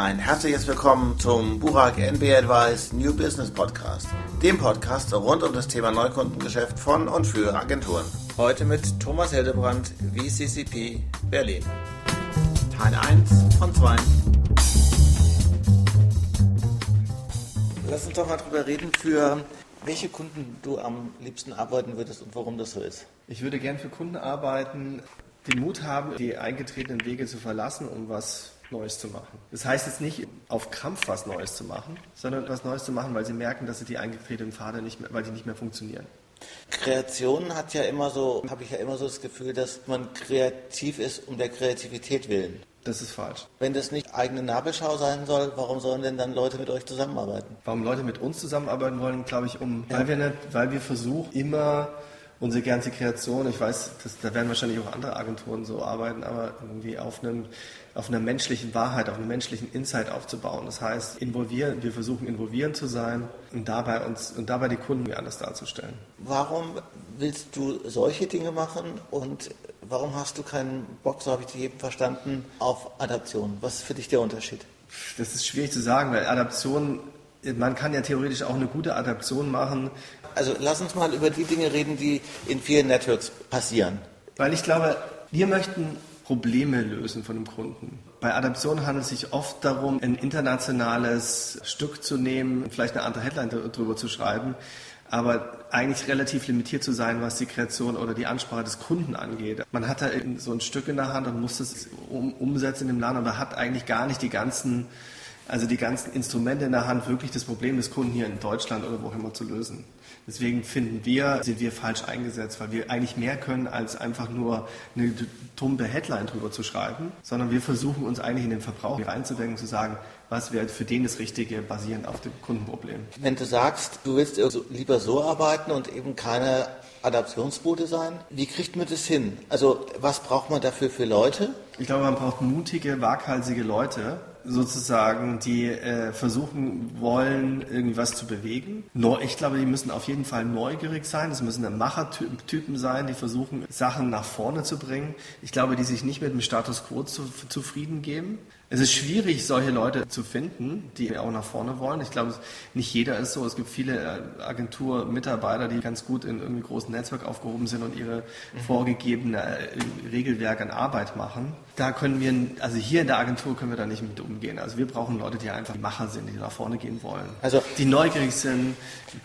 Ein herzliches Willkommen zum Burak NB Advice New Business Podcast, dem Podcast rund um das Thema Neukundengeschäft von und für Agenturen. Heute mit Thomas Hildebrandt, VCCP Berlin. Teil 1 von 2. Lass uns doch mal drüber reden, für welche Kunden du am liebsten arbeiten würdest und warum das so ist. Ich würde gern für Kunden arbeiten, den Mut haben, die eingetretenen Wege zu verlassen, um was Neues zu machen. Das heißt jetzt nicht auf Krampf was Neues zu machen, sondern was Neues zu machen, weil sie merken, dass sie die eingetretenen Pfade nicht mehr, weil die nicht mehr funktionieren. Kreation hat ja immer so, habe ich ja immer so das Gefühl, dass man kreativ ist um der Kreativität willen. Das ist falsch. Wenn das nicht eigene Nabelschau sein soll, warum sollen denn dann Leute mit euch zusammenarbeiten? Warum Leute mit uns zusammenarbeiten wollen, glaube ich, um, ja. weil wir nicht, weil wir versuchen immer unsere ganze Kreation, ich weiß, das, da werden wahrscheinlich auch andere Agenturen so arbeiten, aber irgendwie auf, einem, auf einer menschlichen Wahrheit, auf einem menschlichen Insight aufzubauen. Das heißt, involvieren, wir versuchen involvierend zu sein und dabei uns und dabei die Kunden anders darzustellen. Warum willst du solche Dinge machen und warum hast du keinen Bock, so habe ich dich eben verstanden, auf Adaption? Was ist für dich der Unterschied? Das ist schwierig zu sagen, weil Adaption man kann ja theoretisch auch eine gute Adaption machen. Also lass uns mal über die Dinge reden, die in vielen Networks passieren. Weil ich glaube, wir möchten Probleme lösen von dem Kunden. Bei Adaption handelt es sich oft darum, ein internationales Stück zu nehmen, vielleicht eine andere Headline darüber zu schreiben, aber eigentlich relativ limitiert zu sein, was die Kreation oder die Ansprache des Kunden angeht. Man hat da so ein Stück in der Hand und muss es umsetzen dem Land, aber hat eigentlich gar nicht die ganzen also die ganzen Instrumente in der Hand, wirklich das Problem des Kunden hier in Deutschland oder wo auch immer zu lösen. Deswegen finden wir, sind wir falsch eingesetzt, weil wir eigentlich mehr können, als einfach nur eine tumpe Headline drüber zu schreiben, sondern wir versuchen uns eigentlich in den Verbrauch reinzudenken, zu sagen, was wäre für den das Richtige, basierend auf dem Kundenproblem. Wenn du sagst, du willst lieber so arbeiten und eben keine Adaptionsbude sein, wie kriegt man das hin? Also was braucht man dafür für Leute? Ich glaube, man braucht mutige, waghalsige Leute, sozusagen, die äh, versuchen wollen, irgendwas zu bewegen. Ich glaube, die müssen auf jeden Fall neugierig sein. Es müssen Machertypen sein, die versuchen, Sachen nach vorne zu bringen. Ich glaube, die sich nicht mit dem Status quo zu, zufrieden geben. Es ist schwierig, solche Leute zu finden, die auch nach vorne wollen. Ich glaube, nicht jeder ist so. Es gibt viele äh, Agenturmitarbeiter, die ganz gut in irgendwie großen Netzwerk aufgehoben sind und ihre mhm. vorgegebene äh, Regelwerk an Arbeit machen. Da können wir, also hier in der Agentur können wir da nicht mit umgehen. Also wir brauchen Leute, die einfach Macher sind, die nach vorne gehen wollen. Also die neugierig sind,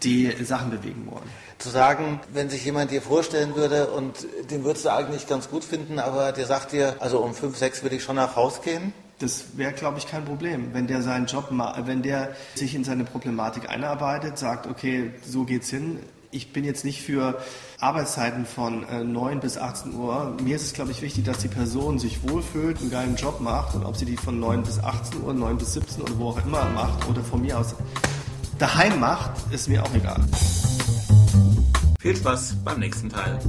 die Sachen bewegen wollen. Zu sagen, wenn sich jemand dir vorstellen würde und den würdest du eigentlich ganz gut finden, aber der sagt dir, also um fünf, sechs würde ich schon nach Haus gehen, das wäre, glaube ich, kein Problem. Wenn der seinen Job, wenn der sich in seine Problematik einarbeitet, sagt, okay, so geht's hin. Ich bin jetzt nicht für Arbeitszeiten von äh, 9 bis 18 Uhr. Mir ist es, glaube ich, wichtig, dass die Person sich wohlfühlt, einen geilen Job macht und ob sie die von 9 bis 18 Uhr, 9 bis 17 oder wo auch immer macht oder von mir aus daheim macht, ist mir auch egal. Viel Spaß beim nächsten Teil.